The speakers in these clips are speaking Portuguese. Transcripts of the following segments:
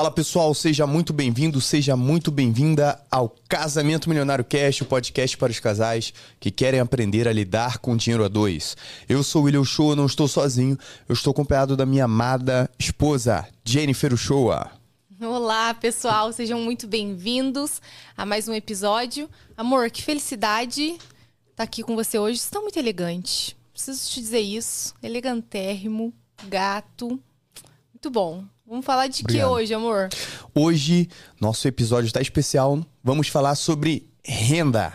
Fala pessoal, seja muito bem-vindo, seja muito bem-vinda ao Casamento Milionário Cast, o podcast para os casais que querem aprender a lidar com dinheiro a dois. Eu sou o William Show, não estou sozinho, eu estou acompanhado da minha amada esposa, Jennifer Shoa. Olá, pessoal, sejam muito bem-vindos a mais um episódio. Amor, que felicidade estar aqui com você hoje. Você está muito elegante. Preciso te dizer isso. Elegantérrimo, gato. Muito bom. Vamos falar de Obrigado. que hoje, amor? Hoje, nosso episódio está especial. Vamos falar sobre renda.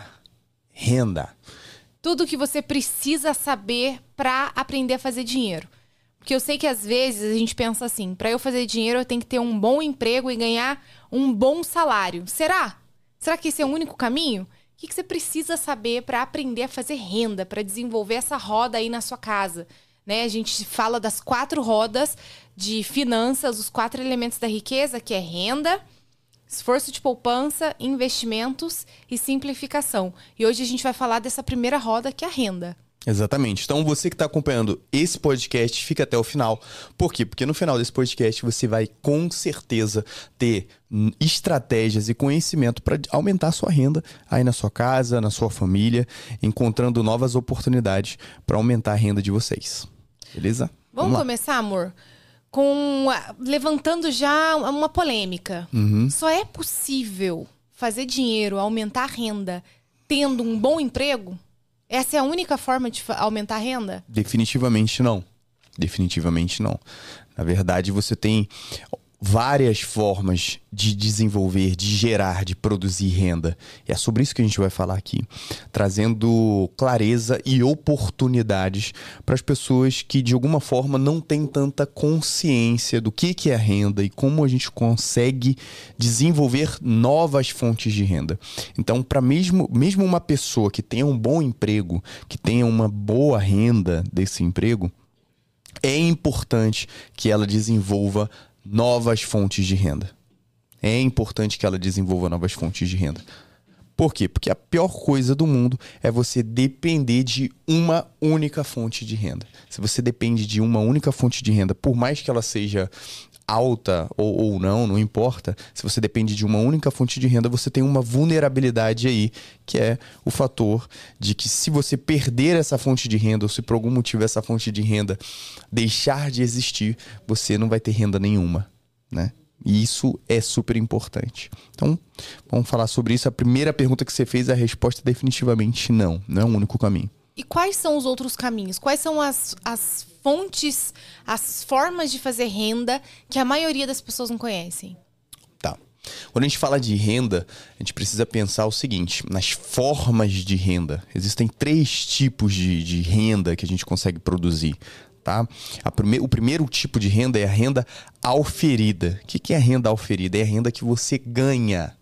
Renda. Tudo que você precisa saber para aprender a fazer dinheiro. Porque eu sei que às vezes a gente pensa assim: para eu fazer dinheiro eu tenho que ter um bom emprego e ganhar um bom salário. Será? Será que esse é o único caminho? O que você precisa saber para aprender a fazer renda, para desenvolver essa roda aí na sua casa? Né? A gente fala das quatro rodas de finanças, os quatro elementos da riqueza, que é renda, esforço de poupança, investimentos e simplificação. E hoje a gente vai falar dessa primeira roda, que é a renda. Exatamente. Então, você que está acompanhando esse podcast, fica até o final. Por quê? Porque no final desse podcast você vai com certeza ter estratégias e conhecimento para aumentar a sua renda aí na sua casa, na sua família, encontrando novas oportunidades para aumentar a renda de vocês. Beleza? Vamos, Vamos começar, amor? Com levantando já uma polêmica. Uhum. Só é possível fazer dinheiro, aumentar a renda, tendo um bom emprego? Essa é a única forma de aumentar a renda? Definitivamente não. Definitivamente não. Na verdade, você tem várias formas de desenvolver, de gerar, de produzir renda. E é sobre isso que a gente vai falar aqui, trazendo clareza e oportunidades para as pessoas que de alguma forma não têm tanta consciência do que que é renda e como a gente consegue desenvolver novas fontes de renda. Então, para mesmo mesmo uma pessoa que tenha um bom emprego, que tenha uma boa renda desse emprego, é importante que ela desenvolva novas fontes de renda. É importante que ela desenvolva novas fontes de renda. Por quê? Porque a pior coisa do mundo é você depender de uma única fonte de renda. Se você depende de uma única fonte de renda, por mais que ela seja alta ou, ou não, não importa. Se você depende de uma única fonte de renda, você tem uma vulnerabilidade aí, que é o fator de que se você perder essa fonte de renda, ou se por algum motivo essa fonte de renda deixar de existir, você não vai ter renda nenhuma, né? E isso é super importante. Então, vamos falar sobre isso. A primeira pergunta que você fez, a resposta é definitivamente não. Não é o único caminho. E quais são os outros caminhos? Quais são as, as fontes, as formas de fazer renda que a maioria das pessoas não conhecem? Tá. Quando a gente fala de renda, a gente precisa pensar o seguinte: nas formas de renda. Existem três tipos de, de renda que a gente consegue produzir. Tá? Prime o primeiro tipo de renda é a renda auferida. O que, que é a renda auferida? É a renda que você ganha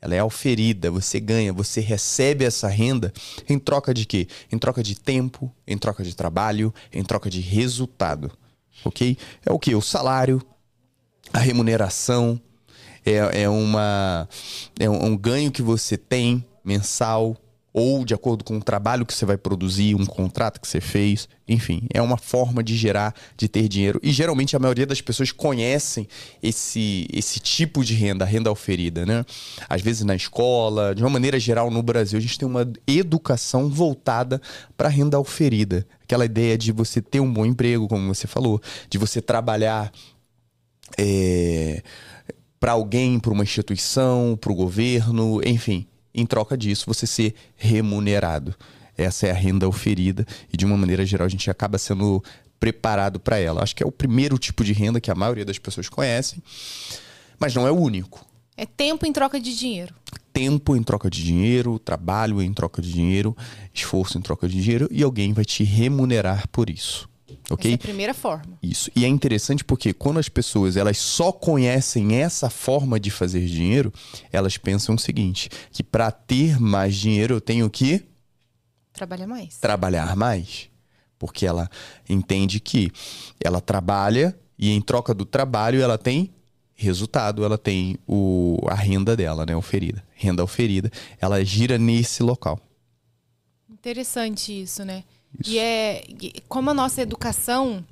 ela é auferida, você ganha, você recebe essa renda em troca de quê? Em troca de tempo, em troca de trabalho, em troca de resultado. Ok? É o que? O salário, a remuneração, é, é, uma, é um ganho que você tem mensal, ou de acordo com o trabalho que você vai produzir, um contrato que você fez, enfim, é uma forma de gerar, de ter dinheiro. E geralmente a maioria das pessoas conhecem esse, esse tipo de renda, renda oferida, né? Às vezes na escola, de uma maneira geral no Brasil, a gente tem uma educação voltada para a renda oferida. Aquela ideia de você ter um bom emprego, como você falou, de você trabalhar. É, para alguém, para uma instituição, para o governo, enfim em troca disso, você ser remunerado. Essa é a renda oferida e, de uma maneira geral, a gente acaba sendo preparado para ela. Acho que é o primeiro tipo de renda que a maioria das pessoas conhecem, mas não é o único. É tempo em troca de dinheiro. Tempo em troca de dinheiro, trabalho em troca de dinheiro, esforço em troca de dinheiro e alguém vai te remunerar por isso ok? Essa é a primeira forma. Isso. E é interessante porque quando as pessoas elas só conhecem essa forma de fazer dinheiro, elas pensam o seguinte, que para ter mais dinheiro eu tenho que trabalhar mais. Trabalhar mais. Porque ela entende que ela trabalha e em troca do trabalho ela tem resultado, ela tem o, a renda dela, né, oferida. Renda oferida, ela gira nesse local. Interessante isso, né? Isso. E é como a nossa educação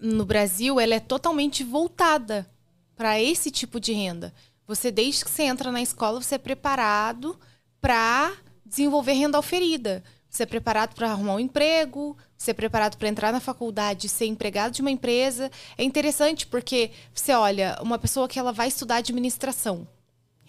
no Brasil, ela é totalmente voltada para esse tipo de renda. Você, desde que você entra na escola, você é preparado para desenvolver renda oferida. Você é preparado para arrumar um emprego, você é preparado para entrar na faculdade, ser empregado de uma empresa. É interessante porque você olha, uma pessoa que ela vai estudar administração,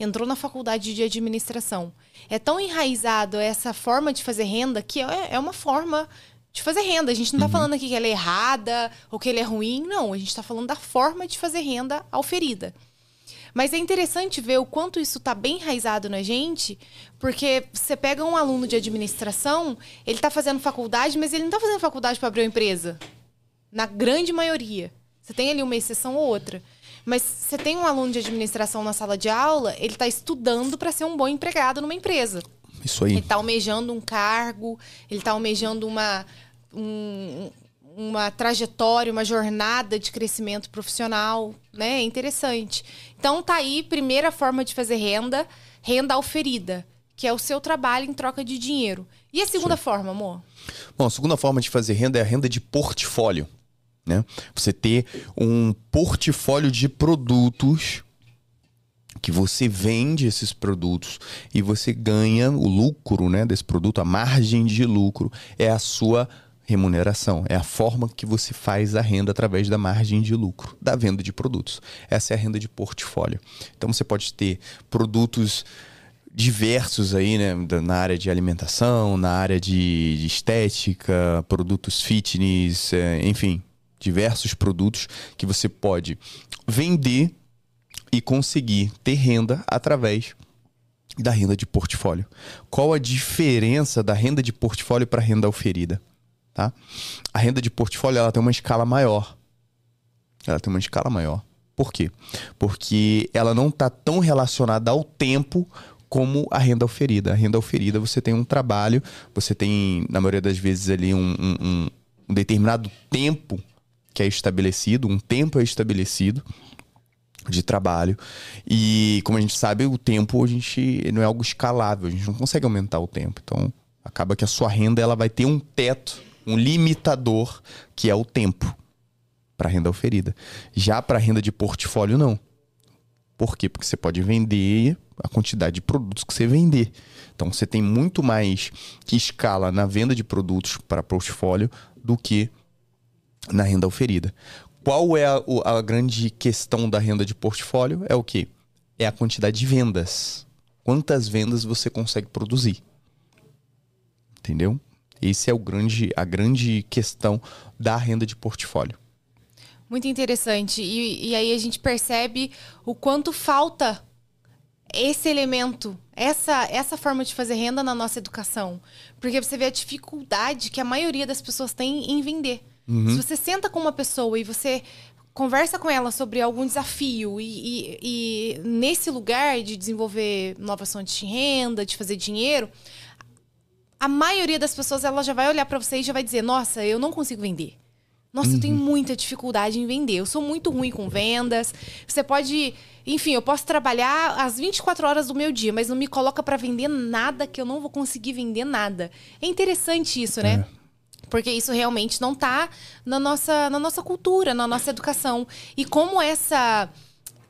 entrou na faculdade de administração. É tão enraizado essa forma de fazer renda que é, é uma forma de fazer renda. A gente não está uhum. falando aqui que ela é errada ou que ela é ruim, não. A gente está falando da forma de fazer renda oferida. Mas é interessante ver o quanto isso está bem enraizado na gente, porque você pega um aluno de administração, ele está fazendo faculdade, mas ele não está fazendo faculdade para abrir uma empresa. Na grande maioria. Você tem ali uma exceção ou outra. Mas você tem um aluno de administração na sala de aula, ele está estudando para ser um bom empregado numa empresa. Isso aí. Ele está almejando um cargo, ele está almejando uma, um, uma trajetória, uma jornada de crescimento profissional, né? É interessante. Então tá aí, primeira forma de fazer renda, renda oferida, que é o seu trabalho em troca de dinheiro. E a segunda Sim. forma, amor? Bom, a segunda forma de fazer renda é a renda de portfólio. Né? Você ter um portfólio de produtos que você vende esses produtos e você ganha o lucro né, desse produto, a margem de lucro é a sua remuneração. É a forma que você faz a renda através da margem de lucro, da venda de produtos. Essa é a renda de portfólio. Então você pode ter produtos diversos aí, né, na área de alimentação, na área de, de estética, produtos fitness, é, enfim, diversos produtos que você pode vender e conseguir ter renda através da renda de portfólio. Qual a diferença da renda de portfólio para a renda oferida? Tá? A renda de portfólio ela tem uma escala maior. Ela tem uma escala maior. Por quê? Porque ela não está tão relacionada ao tempo como a renda oferida. A renda oferida você tem um trabalho, você tem, na maioria das vezes, ali um, um, um determinado tempo que é estabelecido, um tempo é estabelecido de trabalho. E como a gente sabe, o tempo a gente não é algo escalável, a gente não consegue aumentar o tempo. Então, acaba que a sua renda ela vai ter um teto um limitador que é o tempo para renda oferida. Já para renda de portfólio não. Por quê? Porque você pode vender a quantidade de produtos que você vender. Então você tem muito mais que escala na venda de produtos para portfólio do que na renda oferida. Qual é a, a grande questão da renda de portfólio? É o que? É a quantidade de vendas. Quantas vendas você consegue produzir? Entendeu? Esse é o grande, a grande questão da renda de portfólio. Muito interessante. E, e aí a gente percebe o quanto falta esse elemento, essa, essa forma de fazer renda na nossa educação. Porque você vê a dificuldade que a maioria das pessoas tem em vender. Uhum. Se você senta com uma pessoa e você conversa com ela sobre algum desafio e, e, e nesse lugar de desenvolver novas fontes de renda, de fazer dinheiro, a maioria das pessoas ela já vai olhar para você e já vai dizer: Nossa, eu não consigo vender. Nossa, uhum. eu tenho uhum. muita dificuldade em vender. Eu sou muito ruim com vendas. Você pode. Enfim, eu posso trabalhar as 24 horas do meu dia, mas não me coloca para vender nada que eu não vou conseguir vender nada. É interessante isso, né? É. Porque isso realmente não tá na nossa, na nossa cultura, na nossa educação. E como essa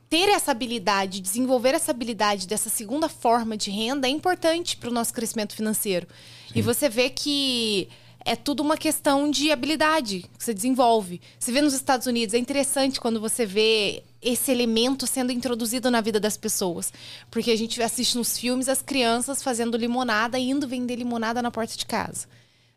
ter essa habilidade, desenvolver essa habilidade dessa segunda forma de renda é importante para o nosso crescimento financeiro. Sim. E você vê que é tudo uma questão de habilidade que você desenvolve. Você vê nos Estados Unidos, é interessante quando você vê esse elemento sendo introduzido na vida das pessoas. Porque a gente assiste nos filmes as crianças fazendo limonada e indo vender limonada na porta de casa.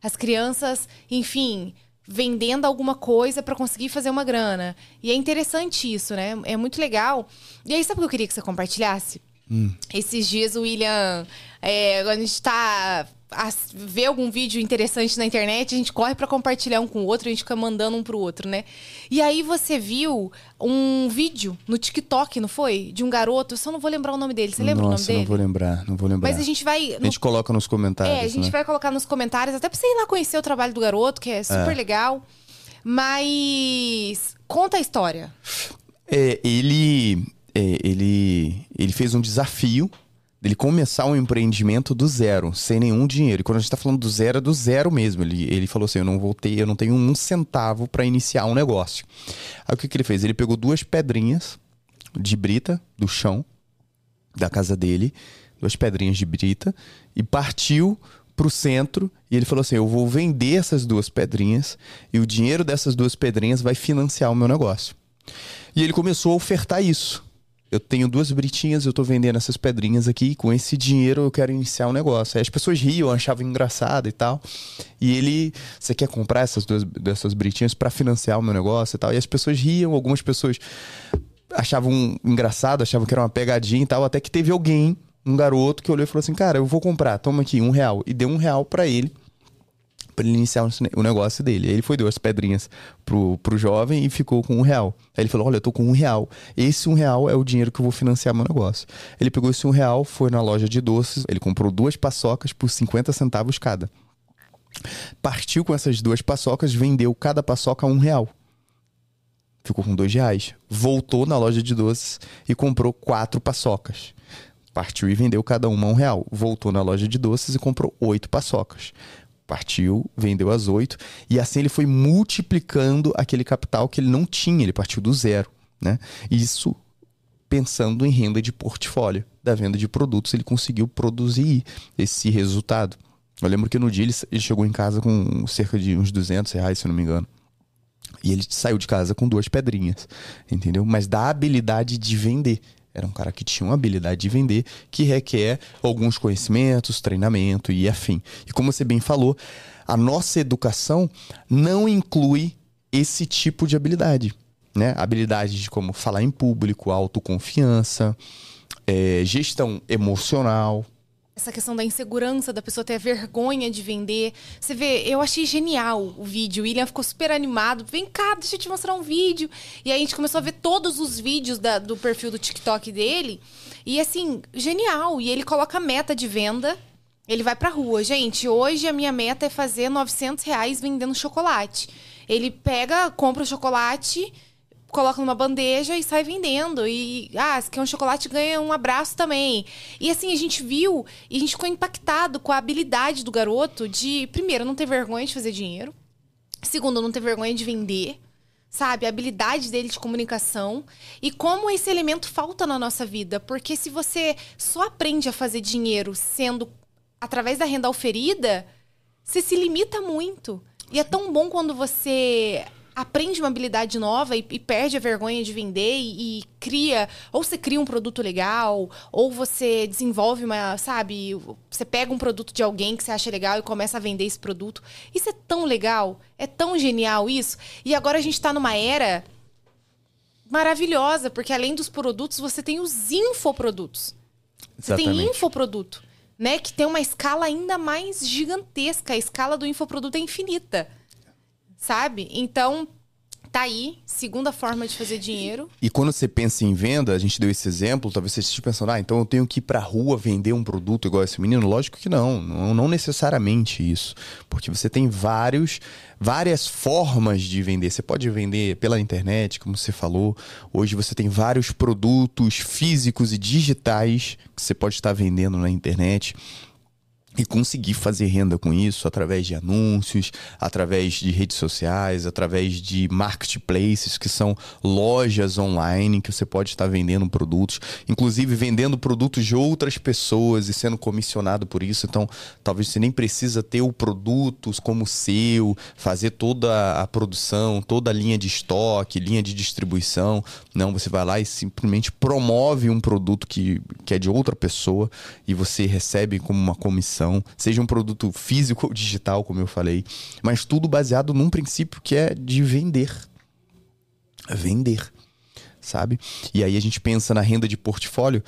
As crianças, enfim, vendendo alguma coisa para conseguir fazer uma grana. E é interessante isso, né? É muito legal. E aí, sabe o que eu queria que você compartilhasse? Hum. Esses dias o William, é, quando a gente tá a, vê algum vídeo interessante na internet, a gente corre para compartilhar um com o outro, a gente fica mandando um pro outro, né? E aí você viu um vídeo no TikTok, não foi? De um garoto, eu só não vou lembrar o nome dele. Você lembra Nossa, o nome dele? não vou lembrar, não vou lembrar. Mas a gente vai... A gente coloca nos comentários, É, a gente né? vai colocar nos comentários, até pra você ir lá conhecer o trabalho do garoto, que é super é. legal. Mas conta a história. É, ele, é, ele, ele fez um desafio dele começar um empreendimento do zero, sem nenhum dinheiro. E quando a gente está falando do zero, é do zero mesmo. Ele, ele falou assim: eu não vou ter, eu não tenho um centavo para iniciar um negócio. Aí o que, que ele fez? Ele pegou duas pedrinhas, de brita do chão da casa dele, duas pedrinhas de brita, e partiu pro centro e ele falou assim: Eu vou vender essas duas pedrinhas e o dinheiro dessas duas pedrinhas vai financiar o meu negócio. E ele começou a ofertar isso. Eu tenho duas britinhas, eu tô vendendo essas pedrinhas aqui, com esse dinheiro eu quero iniciar um negócio. Aí as pessoas riam, achavam engraçado e tal. E ele, você quer comprar essas duas dessas britinhas para financiar o meu negócio e tal? E as pessoas riam, algumas pessoas achavam engraçado, achavam que era uma pegadinha e tal, até que teve alguém, um garoto, que olhou e falou assim: Cara, eu vou comprar, toma aqui, um real. E deu um real para ele, para ele iniciar o negócio dele. Aí ele foi, deu as pedrinhas pro, pro jovem e ficou com um real. Aí ele falou: Olha, eu tô com um real. Esse um real é o dinheiro que eu vou financiar meu negócio. Ele pegou esse um real, foi na loja de doces, ele comprou duas paçocas por 50 centavos cada. Partiu com essas duas paçocas, vendeu cada paçoca a um real ficou com dois reais. Voltou na loja de doces e comprou quatro paçocas. Partiu e vendeu cada uma um real. Voltou na loja de doces e comprou oito paçocas. Partiu, vendeu as oito. E assim ele foi multiplicando aquele capital que ele não tinha. Ele partiu do zero. Né? Isso pensando em renda de portfólio. Da venda de produtos, ele conseguiu produzir esse resultado. Eu lembro que no dia ele, ele chegou em casa com cerca de uns 200 reais, se não me engano. E ele saiu de casa com duas pedrinhas, entendeu? Mas da habilidade de vender. Era um cara que tinha uma habilidade de vender que requer alguns conhecimentos, treinamento e afim. E como você bem falou, a nossa educação não inclui esse tipo de habilidade. Né? Habilidade de como falar em público, autoconfiança, é, gestão emocional, essa questão da insegurança, da pessoa ter vergonha de vender. Você vê, eu achei genial o vídeo. O William ficou super animado. Vem cá, deixa eu te mostrar um vídeo. E aí a gente começou a ver todos os vídeos da, do perfil do TikTok dele. E assim, genial. E ele coloca meta de venda. Ele vai pra rua. Gente, hoje a minha meta é fazer 900 reais vendendo chocolate. Ele pega, compra o chocolate coloca numa bandeja e sai vendendo. E, ah, se quer um chocolate, ganha um abraço também. E assim, a gente viu e a gente ficou impactado com a habilidade do garoto de, primeiro, não ter vergonha de fazer dinheiro. Segundo, não ter vergonha de vender. Sabe, a habilidade dele de comunicação e como esse elemento falta na nossa vida. Porque se você só aprende a fazer dinheiro sendo através da renda oferida, você se limita muito. E é tão bom quando você aprende uma habilidade nova e, e perde a vergonha de vender e, e, cria, ou você cria um produto legal, ou você desenvolve uma, sabe, você pega um produto de alguém que você acha legal e começa a vender esse produto. Isso é tão legal, é tão genial isso. E agora a gente está numa era maravilhosa, porque além dos produtos, você tem os infoprodutos. Você tem infoproduto, né, que tem uma escala ainda mais gigantesca. A escala do infoproduto é infinita sabe? Então, tá aí, segunda forma de fazer dinheiro. E quando você pensa em venda, a gente deu esse exemplo, talvez você esteja pensando, ah, então eu tenho que ir pra rua vender um produto igual esse menino? Lógico que não, não, não necessariamente isso. Porque você tem vários, várias formas de vender. Você pode vender pela internet, como você falou. Hoje você tem vários produtos físicos e digitais que você pode estar vendendo na internet e conseguir fazer renda com isso através de anúncios, através de redes sociais, através de marketplaces, que são lojas online que você pode estar vendendo produtos, inclusive vendendo produtos de outras pessoas e sendo comissionado por isso. Então, talvez você nem precisa ter o produto como seu, fazer toda a produção, toda a linha de estoque, linha de distribuição. Não, você vai lá e simplesmente promove um produto que, que é de outra pessoa e você recebe como uma comissão seja um produto físico ou digital, como eu falei, mas tudo baseado num princípio que é de vender. Vender, sabe? E aí a gente pensa na renda de portfólio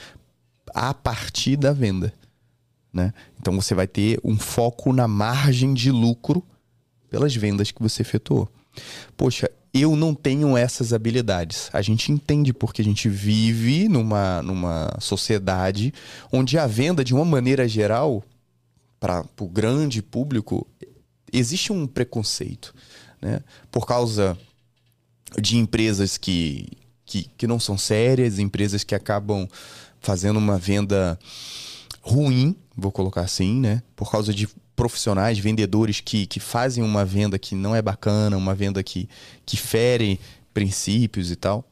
a partir da venda, né? Então você vai ter um foco na margem de lucro pelas vendas que você efetuou. Poxa, eu não tenho essas habilidades. A gente entende porque a gente vive numa, numa sociedade onde a venda, de uma maneira geral, para o grande público, existe um preconceito. Né? Por causa de empresas que, que, que não são sérias, empresas que acabam fazendo uma venda ruim, vou colocar assim, né? Por causa de profissionais, vendedores que, que fazem uma venda que não é bacana, uma venda que, que fere princípios e tal.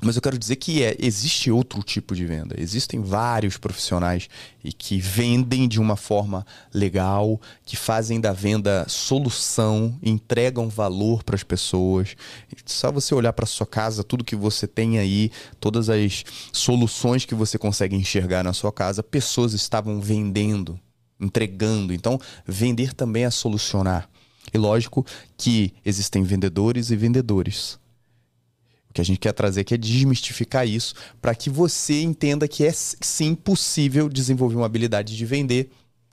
Mas eu quero dizer que é, existe outro tipo de venda. Existem vários profissionais e que vendem de uma forma legal, que fazem da venda solução, entregam valor para as pessoas. Só você olhar para sua casa, tudo que você tem aí, todas as soluções que você consegue enxergar na sua casa, pessoas estavam vendendo, entregando. Então, vender também é solucionar. E lógico que existem vendedores e vendedores o que a gente quer trazer aqui é desmistificar isso para que você entenda que é sim possível desenvolver uma habilidade de vender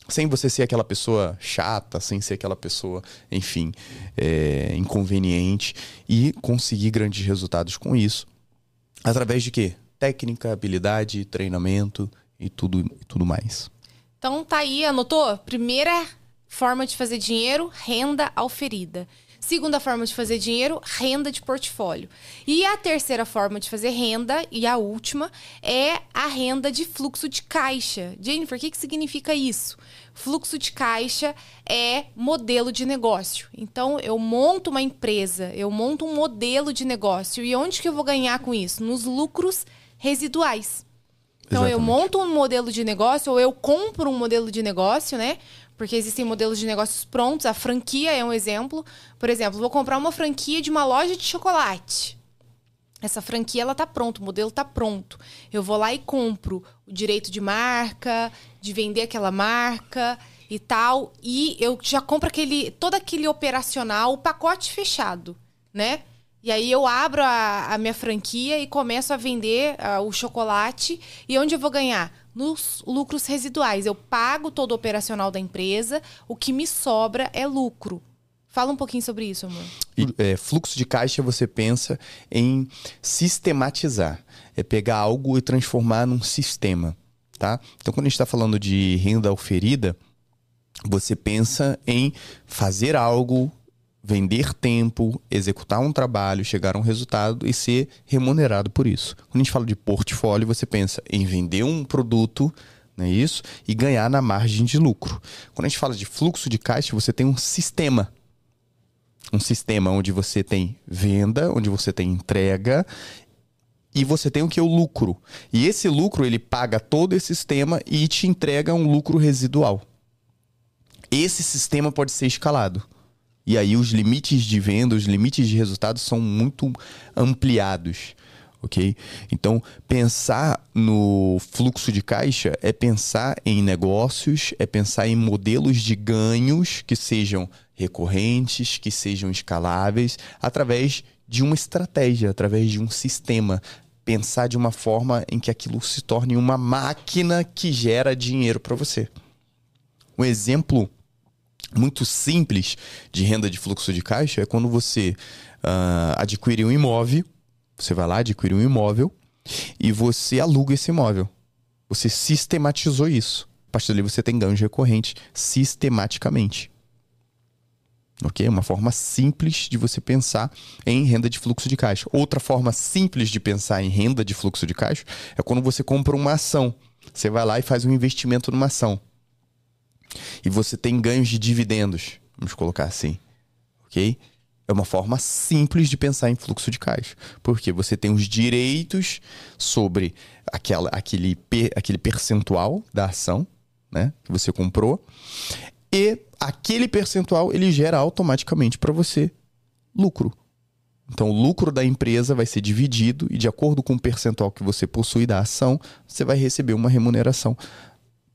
sem você ser aquela pessoa chata, sem ser aquela pessoa, enfim, é, inconveniente e conseguir grandes resultados com isso. Através de quê? Técnica, habilidade, treinamento e tudo, tudo mais. Então tá aí, anotou? Primeira forma de fazer dinheiro, renda auferida. Segunda forma de fazer dinheiro, renda de portfólio. E a terceira forma de fazer renda, e a última, é a renda de fluxo de caixa. Jennifer, o que, que significa isso? Fluxo de caixa é modelo de negócio. Então, eu monto uma empresa, eu monto um modelo de negócio. E onde que eu vou ganhar com isso? Nos lucros residuais. Então, Exatamente. eu monto um modelo de negócio, ou eu compro um modelo de negócio, né? Porque existem modelos de negócios prontos, a franquia é um exemplo. Por exemplo, vou comprar uma franquia de uma loja de chocolate. Essa franquia ela tá pronta, o modelo tá pronto. Eu vou lá e compro o direito de marca, de vender aquela marca e tal, e eu já compro aquele todo aquele operacional, o pacote fechado, né? E aí eu abro a, a minha franquia e começo a vender uh, o chocolate. E onde eu vou ganhar? Nos lucros residuais. Eu pago todo o operacional da empresa, o que me sobra é lucro. Fala um pouquinho sobre isso, amor. E, é, fluxo de caixa você pensa em sistematizar. É pegar algo e transformar num sistema, tá? Então, quando a gente está falando de renda oferida, você pensa em fazer algo vender tempo, executar um trabalho, chegar a um resultado e ser remunerado por isso. Quando a gente fala de portfólio, você pensa em vender um produto, não é isso? E ganhar na margem de lucro. Quando a gente fala de fluxo de caixa, você tem um sistema. Um sistema onde você tem venda, onde você tem entrega e você tem o que? O lucro. E esse lucro, ele paga todo esse sistema e te entrega um lucro residual. Esse sistema pode ser escalado. E aí os limites de venda, os limites de resultados são muito ampliados. Ok? Então, pensar no fluxo de caixa é pensar em negócios, é pensar em modelos de ganhos que sejam recorrentes, que sejam escaláveis, através de uma estratégia, através de um sistema. Pensar de uma forma em que aquilo se torne uma máquina que gera dinheiro para você. Um exemplo muito simples de renda de fluxo de caixa é quando você uh, adquire um imóvel, você vai lá, adquire um imóvel e você aluga esse imóvel. Você sistematizou isso. A partir dali você tem ganhos recorrentes sistematicamente. Ok? Uma forma simples de você pensar em renda de fluxo de caixa. Outra forma simples de pensar em renda de fluxo de caixa é quando você compra uma ação. Você vai lá e faz um investimento numa ação e você tem ganhos de dividendos, vamos colocar assim, ok? É uma forma simples de pensar em fluxo de caixa, porque você tem os direitos sobre aquela, aquele, aquele percentual da ação né, que você comprou, e aquele percentual ele gera automaticamente para você lucro. Então, o lucro da empresa vai ser dividido e, de acordo com o percentual que você possui da ação, você vai receber uma remuneração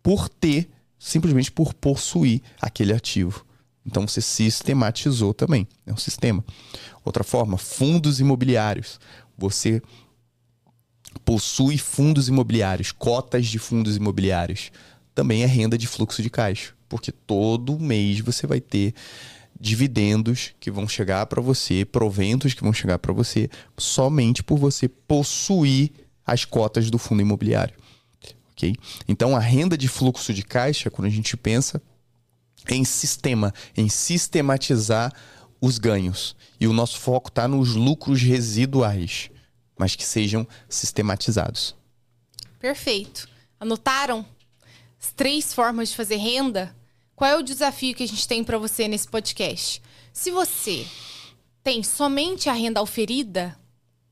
por ter simplesmente por possuir aquele ativo. Então você sistematizou também, é um sistema. Outra forma, fundos imobiliários. Você possui fundos imobiliários, cotas de fundos imobiliários. Também é renda de fluxo de caixa, porque todo mês você vai ter dividendos que vão chegar para você, proventos que vão chegar para você, somente por você possuir as cotas do fundo imobiliário Então, a renda de fluxo de caixa, quando a gente pensa em sistema, em sistematizar os ganhos. E o nosso foco está nos lucros residuais, mas que sejam sistematizados. Perfeito. Anotaram as três formas de fazer renda? Qual é o desafio que a gente tem para você nesse podcast? Se você tem somente a renda oferida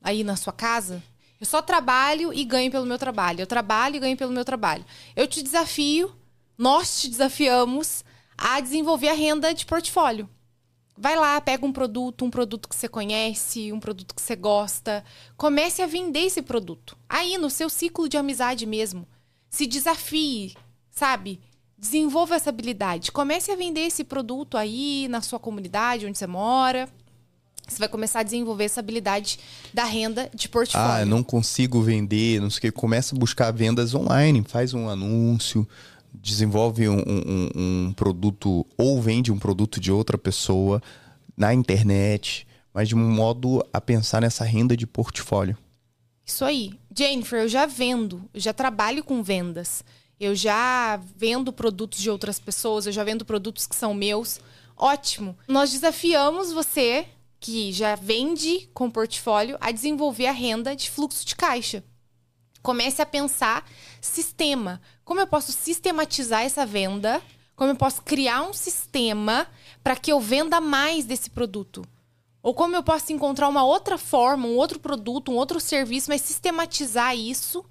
aí na sua casa, Eu só trabalho e ganho pelo meu trabalho. Eu trabalho e ganho pelo meu trabalho. Eu te desafio, nós te desafiamos a desenvolver a renda de portfólio. Vai lá, pega um produto, um produto que você conhece, um produto que você gosta. Comece a vender esse produto. Aí, no seu ciclo de amizade mesmo. Se desafie, sabe? Desenvolva essa habilidade. Comece a vender esse produto aí na sua comunidade, onde você mora. Você vai começar a desenvolver essa habilidade da renda de portfólio. Ah, eu não consigo vender, não sei o que. Começa a buscar vendas online, faz um anúncio, desenvolve um, um, um, produto ou vende um produto de outra pessoa na internet, mas de um modo a pensar nessa renda de portfólio. Isso aí. Jennifer, eu já vendo, eu já trabalho com vendas. Eu já vendo produtos de outras pessoas, eu já vendo produtos que são meus. Ótimo. Nós desafiamos você, que já vende com portfólio, a desenvolver a renda de fluxo de caixa. Comece a pensar sistema. Como eu posso sistematizar essa venda? Como eu posso criar um sistema para que eu venda mais desse produto? Ou como eu posso encontrar uma outra forma, um outro produto, um outro serviço, mas sistematizar isso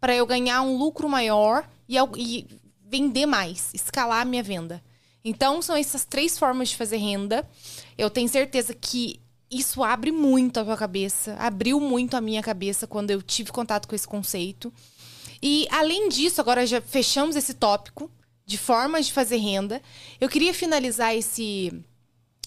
para eu ganhar um lucro maior e, e vender mais, escalar a minha venda. Então, são essas três formas de fazer renda. Eu tenho certeza que isso abre muito a tua cabeça, abriu muito a minha cabeça quando eu tive contato com esse conceito. E além disso, agora já fechamos esse tópico de formas de fazer renda. Eu queria finalizar esse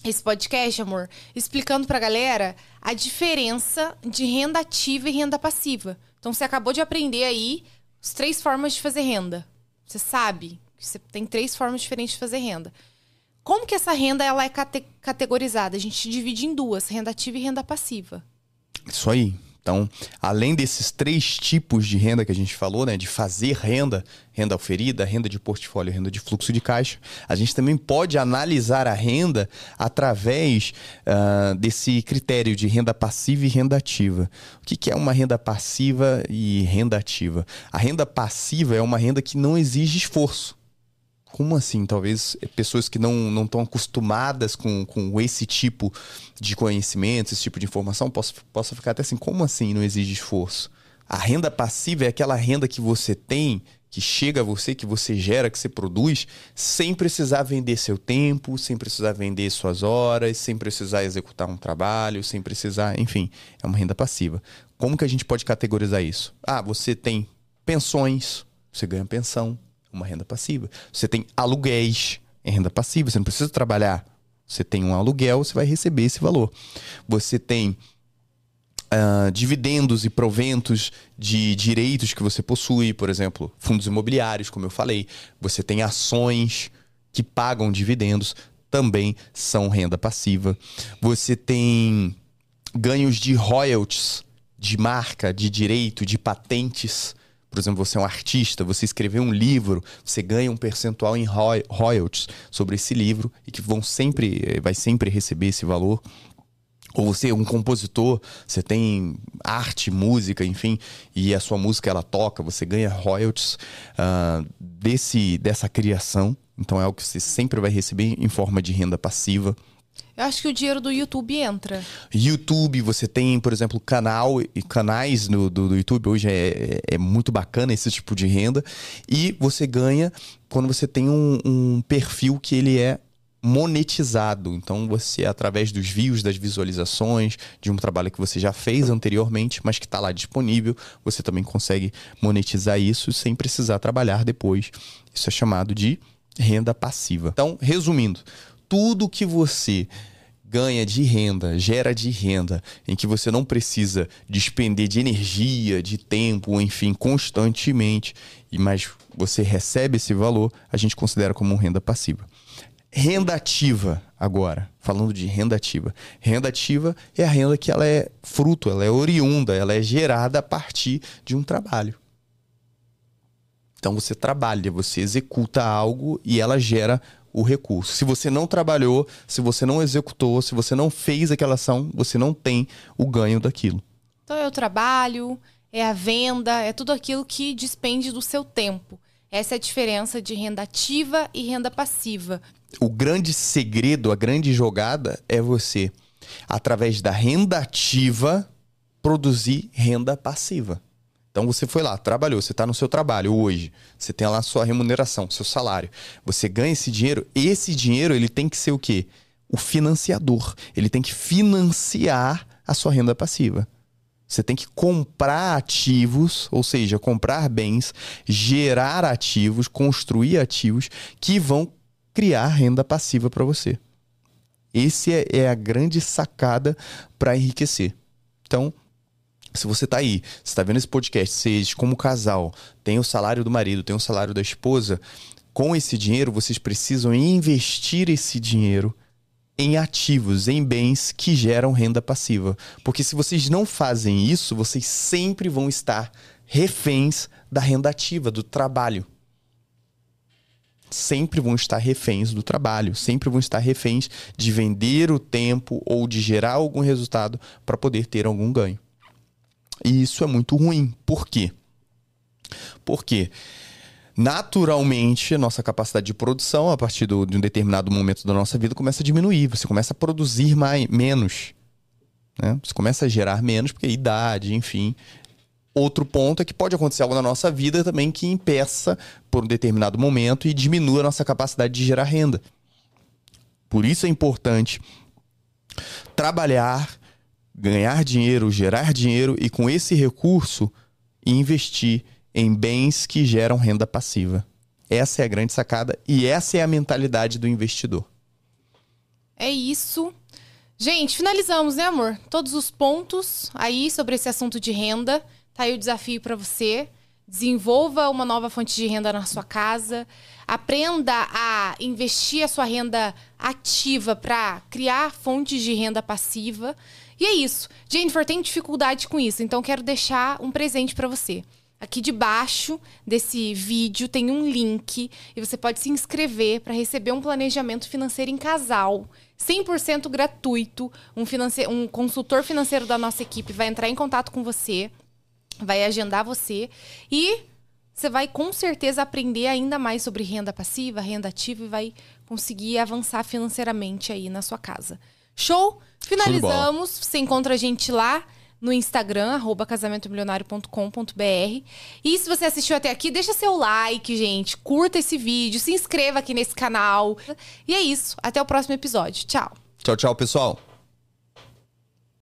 esse podcast, amor, explicando pra galera a diferença de renda ativa e renda passiva. Então você acabou de aprender aí as três formas de fazer renda. Você sabe que você tem três formas diferentes de fazer renda. Como que essa renda ela é cate categorizada? A gente divide em duas, renda ativa e renda passiva. Isso aí. Então, além desses três tipos de renda que a gente falou, né, de fazer renda, renda oferida, renda de portfólio, renda de fluxo de caixa, a gente também pode analisar a renda através uh, desse critério de renda passiva e renda ativa. O que, que é uma renda passiva e renda ativa? A renda passiva é uma renda que não exige esforço. Como assim? Talvez pessoas que não estão acostumadas com, com esse tipo de conhecimento, esse tipo de informação, possa, possa ficar até assim, como assim não exige esforço? A renda passiva é aquela renda que você tem, que chega a você, que você gera, que você produz, sem precisar vender seu tempo, sem precisar vender suas horas, sem precisar executar um trabalho, sem precisar, enfim, é uma renda passiva. Como que a gente pode categorizar isso? Ah, você tem pensões, você ganha pensão, uma renda passiva. Você tem aluguéis, é renda passiva, você não precisa trabalhar. Você tem um aluguel, você vai receber esse valor. Você tem uh, dividendos e proventos de direitos que você possui, por exemplo, fundos imobiliários, como eu falei. Você tem ações que pagam dividendos, também são renda passiva. Você tem ganhos de royalties, de marca, de direito, de patentes por exemplo, você é um artista, você escreveu um livro, você ganha um percentual em royalties sobre esse livro e que vão sempre, eh, vai sempre receber esse valor. Ou você é um compositor, você tem arte, música, enfim, e a sua música ela toca, você ganha royalties uh, desse, dessa criação. Então é algo que você sempre vai receber em forma de renda passiva. Eu acho que o dinheiro do YouTube entra. YouTube, você tem, por exemplo, canal e canais no, do, do YouTube. Hoje é, é muito bacana esse tipo de renda. E você ganha quando você tem um, um perfil que ele é monetizado. Então, você, através dos views, das visualizações, de um trabalho que você já fez anteriormente, mas que está lá disponível, você também consegue monetizar isso sem precisar trabalhar depois. Isso é chamado de renda passiva. Então, resumindo, tudo que você ganha de renda, gera de renda, em que você não precisa despender de energia, de tempo, enfim, constantemente, mas você recebe esse valor, a gente considera como renda passiva. Renda ativa, agora, falando de renda ativa. Renda ativa é a renda que ela é fruto, ela é oriunda, ela é gerada a partir de um trabalho. Então você trabalha, você executa algo e ela gera o recurso. Se você não trabalhou, se você não executou, se você não fez aquela ação, você não tem o ganho daquilo. Então é o trabalho, é a venda, é tudo aquilo que despende do seu tempo. Essa é a diferença de renda ativa e renda passiva. O grande segredo, a grande jogada é você, através da renda ativa, produzir renda passiva. Então você foi lá, trabalhou, você está no seu trabalho hoje, você tem lá a sua remuneração, seu salário. Você ganha esse dinheiro, esse dinheiro ele tem que ser o quê? O financiador. Ele tem que financiar a sua renda passiva. Você tem que comprar ativos, ou seja, comprar bens, gerar ativos, construir ativos que vão criar renda passiva para você. Esse é, é a grande sacada para enriquecer. Então, se você está aí, você está vendo esse podcast, vocês, como casal, tem o salário do marido, tem o salário da esposa, com esse dinheiro, vocês precisam investir esse dinheiro em ativos, em bens que geram renda passiva. Porque se vocês não fazem isso, vocês sempre vão estar reféns da renda ativa, do trabalho. Sempre vão estar reféns do trabalho, sempre vão estar reféns de vender o tempo ou de gerar algum resultado para poder ter algum ganho. E isso é muito ruim. Por quê? Porque naturalmente a nossa capacidade de produção, a partir do, de um determinado momento da nossa vida, começa a diminuir. Você começa a produzir mais, menos. Né? Você começa a gerar menos, porque idade, enfim. Outro ponto é que pode acontecer algo na nossa vida também que impeça por um determinado momento e diminua a nossa capacidade de gerar renda. Por isso é importante trabalhar ganhar dinheiro, gerar dinheiro e com esse recurso investir em bens que geram renda passiva. Essa é a grande sacada e essa é a mentalidade do investidor. É isso. Gente, finalizamos, né, amor? Todos os pontos aí sobre esse assunto de renda. Tá aí o desafio para você. Desenvolva uma nova fonte de renda na sua casa. Aprenda a investir a sua renda ativa para criar fontes de renda passiva. E é isso. Jennifer tem dificuldade com isso, então quero deixar um presente para você. Aqui debaixo desse vídeo tem um link e você pode se inscrever para receber um planejamento financeiro em casal, 100% gratuito. Um, um consultor financeiro da nossa equipe vai entrar em contato com você, vai agendar você e você vai com certeza aprender ainda mais sobre renda passiva, renda ativa e vai conseguir avançar financeiramente aí na sua casa. Show? Finalizamos. Você encontra a gente lá no Instagram, arroba casamentomilionário.com.br. E se você assistiu até aqui, deixa seu like, gente. Curta esse vídeo, se inscreva aqui nesse canal. E é isso. Até o próximo episódio. Tchau. Tchau, tchau, pessoal.